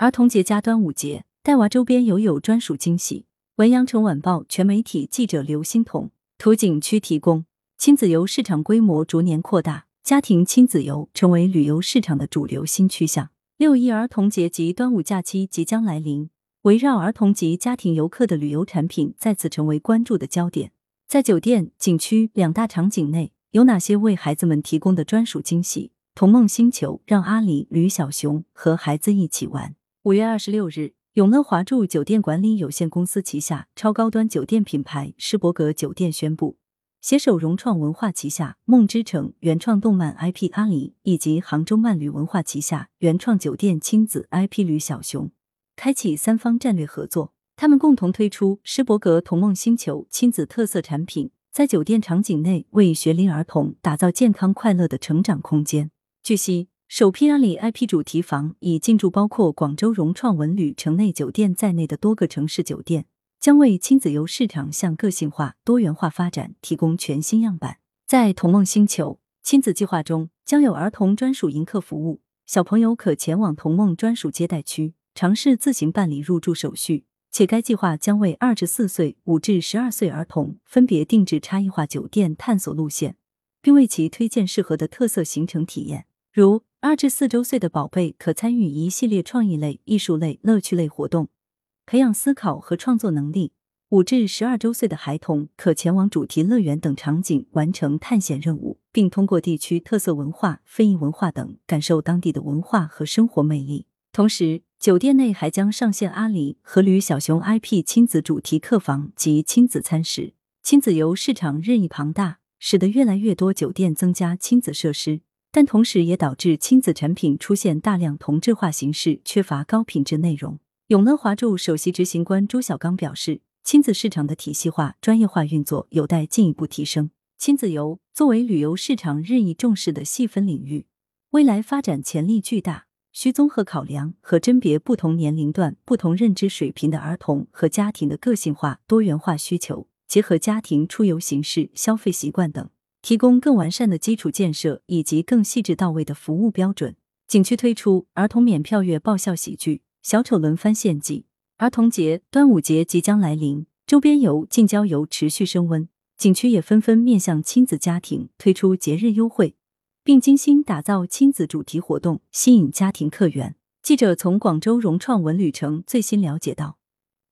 儿童节加端午节，带娃周边游有专属惊喜。文阳城晚报全媒体记者刘欣彤，图景区提供。亲子游市场规模逐年扩大，家庭亲子游成为旅游市场的主流新趋向。六一儿童节及端午假期即将来临，围绕儿童及家庭游客的旅游产品再次成为关注的焦点。在酒店、景区两大场景内，有哪些为孩子们提供的专属惊喜？童梦星球让阿里、吕小熊和孩子一起玩。五月二十六日，永乐华住酒店管理有限公司旗下超高端酒店品牌施伯格酒店宣布，携手融创文化旗下梦之城原创动漫 IP 阿里以及杭州漫旅文化旗下原创酒店亲子 IP 吕小熊，开启三方战略合作。他们共同推出施伯格童梦星球亲子特色产品，在酒店场景内为学龄儿童打造健康快乐的成长空间。据悉，首批阿里 IP 主题房已进驻包括广州融创文旅城内酒店在内的多个城市酒店，将为亲子游市场向个性化、多元化发展提供全新样板。在童梦星球亲子计划中，将有儿童专属迎客服务，小朋友可前往童梦专属接待区，尝试自行办理入住手续。且该计划将为二至四岁、五至十二岁儿童分别定制差异化酒店探索路线，并为其推荐适合的特色行程体验。如二至四周岁的宝贝可参与一系列创意类、艺术类、乐趣类活动，培养思考和创作能力；五至十二周岁的孩童可前往主题乐园等场景完成探险任务，并通过地区特色文化、非遗文化等感受当地的文化和生活魅力。同时，酒店内还将上线阿里和驴小熊 IP 亲子主题客房及亲子餐食。亲子游市场日益庞大，使得越来越多酒店增加亲子设施，但同时也导致亲子产品出现大量同质化形式，缺乏高品质内容。永乐华住首席执行官朱小刚表示，亲子市场的体系化、专业化运作有待进一步提升。亲子游作为旅游市场日益重视的细分领域，未来发展潜力巨大。需综合考量和甄别不同年龄段、不同认知水平的儿童和家庭的个性化、多元化需求，结合家庭出游形式、消费习惯等，提供更完善的基础建设以及更细致到位的服务标准。景区推出儿童免票月爆笑喜剧《小丑轮番献祭》，儿童节、端午节即将来临，周边游、近郊游持续升温，景区也纷纷面向亲子家庭推出节日优惠。并精心打造亲子主题活动，吸引家庭客源。记者从广州融创文旅城最新了解到，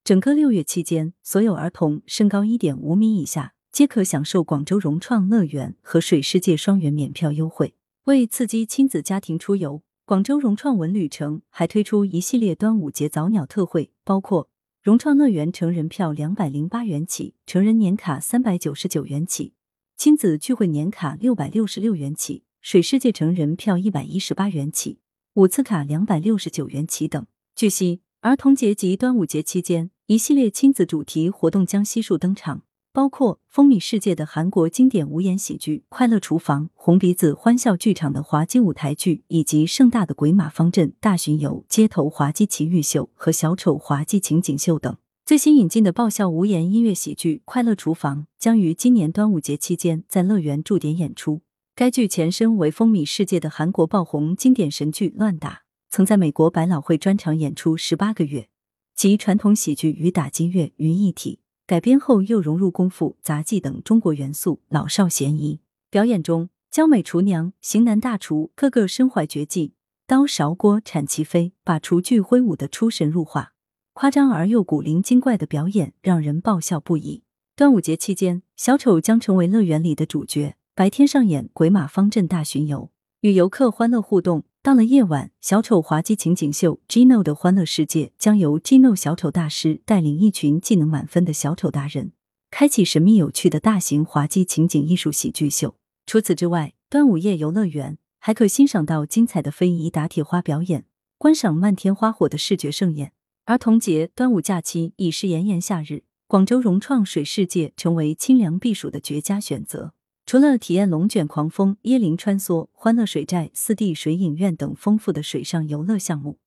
整个六月期间，所有儿童身高一点五米以下皆可享受广州融创乐园和水世界双园免票优惠。为刺激亲子家庭出游，广州融创文旅城还推出一系列端午节早鸟特惠，包括融创乐园成人票两百零八元起，成人年卡三百九十九元起，亲子聚会年卡六百六十六元起。水世界成人票一百一十八元起，五次卡两百六十九元起等。据悉，儿童节及端午节期间，一系列亲子主题活动将悉数登场，包括风靡世界的韩国经典无言喜剧《快乐厨房》、红鼻子欢笑剧场的滑稽舞台剧，以及盛大的鬼马方阵大巡游、街头滑稽奇遇秀和小丑滑稽情景秀等。最新引进的爆笑无言音乐喜剧《快乐厨房》将于今年端午节期间在乐园驻点演出。该剧前身为风靡世界的韩国爆红经典神剧《乱打》，曾在美国百老汇专场演出十八个月，集传统喜剧与打击乐于一体。改编后又融入功夫、杂技等中国元素，老少咸宜。表演中，娇美厨娘、型男大厨个个身怀绝技，刀勺锅铲齐飞，把厨具挥舞的出神入化，夸张而又古灵精怪的表演让人爆笑不已。端午节期间，小丑将成为乐园里的主角。白天上演鬼马方阵大巡游，与游客欢乐互动。到了夜晚，小丑滑稽情景秀 Gino 的欢乐世界将由 Gino 小丑大师带领一群技能满分的小丑达人，开启神秘有趣的大型滑稽情景艺术喜剧秀。除此之外，端午夜游乐园还可欣赏到精彩的非遗打铁花表演，观赏漫天花火的视觉盛宴。儿童节、端午假期已是炎炎夏日，广州融创水世界成为清凉避暑的绝佳选择。除了体验龙卷狂风、椰林穿梭、欢乐水寨、四 D 水影院等丰富的水上游乐项目，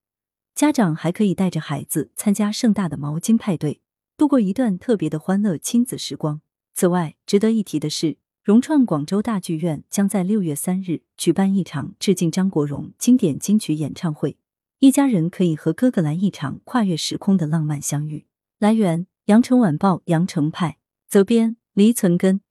家长还可以带着孩子参加盛大的毛巾派对，度过一段特别的欢乐亲子时光。此外，值得一提的是，融创广州大剧院将在六月三日举办一场致敬张国荣经典金曲演唱会，一家人可以和哥哥来一场跨越时空的浪漫相遇。来源：羊城晚报羊城派，责编：黎存根。